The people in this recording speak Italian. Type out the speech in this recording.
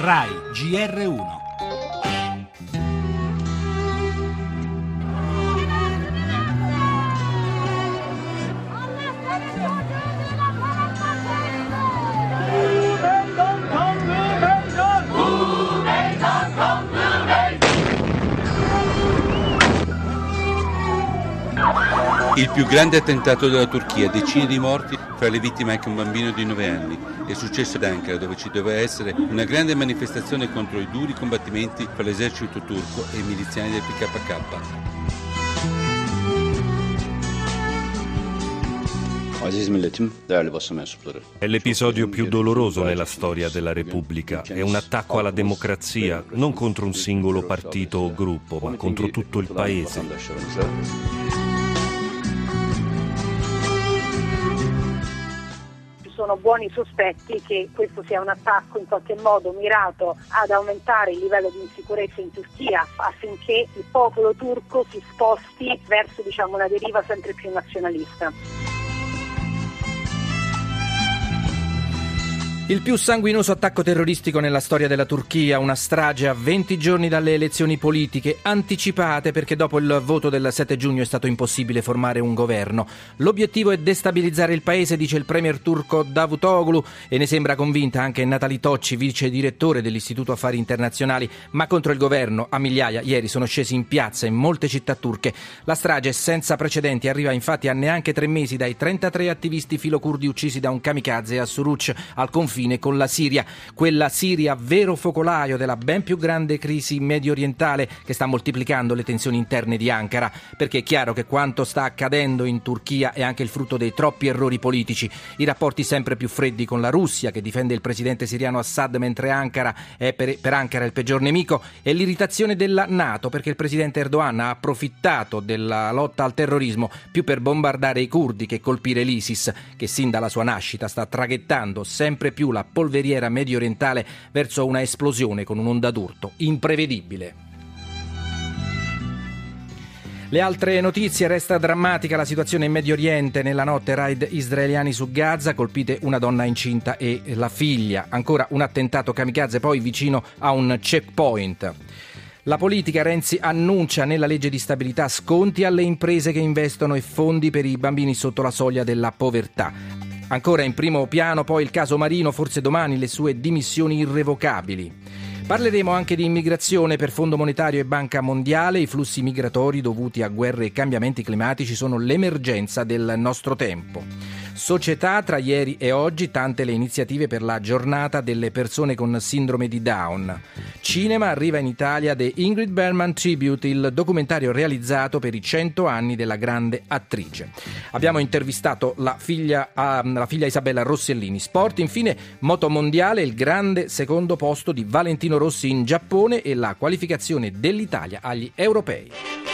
RAI GR1 Il più grande attentato della Turchia, decine di morti, fra le vittime anche un bambino di 9 anni. È successo ad Ankara dove ci doveva essere una grande manifestazione contro i duri combattimenti fra l'esercito turco e i miliziani del PKK. È l'episodio più doloroso nella storia della Repubblica. È un attacco alla democrazia, non contro un singolo partito o gruppo, ma contro tutto il paese. Sono buoni sospetti che questo sia un attacco in qualche modo mirato ad aumentare il livello di insicurezza in Turchia affinché il popolo turco si sposti verso diciamo, una deriva sempre più nazionalista. Il più sanguinoso attacco terroristico nella storia della Turchia, una strage a 20 giorni dalle elezioni politiche anticipate perché dopo il voto del 7 giugno è stato impossibile formare un governo. L'obiettivo è destabilizzare il paese, dice il premier turco Davutoglu e ne sembra convinta anche Natali Tocci, vice direttore dell'Istituto Affari Internazionali, ma contro il governo a migliaia ieri sono scesi in piazza in molte città turche. La strage senza precedenti arriva infatti a neanche tre mesi dai 33 attivisti filocurdi uccisi da un kamikaze a Suruc al confine confine con la Siria, quella Siria vero focolaio della ben più grande crisi medio orientale che sta moltiplicando le tensioni interne di Ankara, perché è chiaro che quanto sta accadendo in Turchia è anche il frutto dei troppi errori politici, i rapporti sempre più freddi con la Russia che difende il presidente siriano Assad mentre Ankara è per, per Ankara il peggior nemico e l'irritazione della Nato perché il presidente Erdogan ha approfittato della lotta al terrorismo più per bombardare i curdi che colpire l'ISIS che sin dalla sua nascita sta traghettando sempre più la polveriera medio orientale verso una esplosione con un'onda d'urto imprevedibile. Le altre notizie, resta drammatica la situazione in Medio Oriente. Nella notte raid israeliani su Gaza, colpite una donna incinta e la figlia. Ancora un attentato kamikaze poi vicino a un checkpoint. La politica Renzi annuncia nella legge di stabilità sconti alle imprese che investono e fondi per i bambini sotto la soglia della povertà. Ancora in primo piano poi il caso Marino, forse domani le sue dimissioni irrevocabili. Parleremo anche di immigrazione per Fondo Monetario e Banca Mondiale. I flussi migratori dovuti a guerre e cambiamenti climatici sono l'emergenza del nostro tempo. Società tra ieri e oggi tante le iniziative per la giornata delle persone con sindrome di Down. Cinema arriva in Italia The Ingrid Bergman Tribute, il documentario realizzato per i 100 anni della grande attrice. Abbiamo intervistato la figlia, uh, la figlia Isabella Rossellini. Sport, infine, moto mondiale, il grande secondo posto di Valentino Rossi in Giappone e la qualificazione dell'Italia agli europei.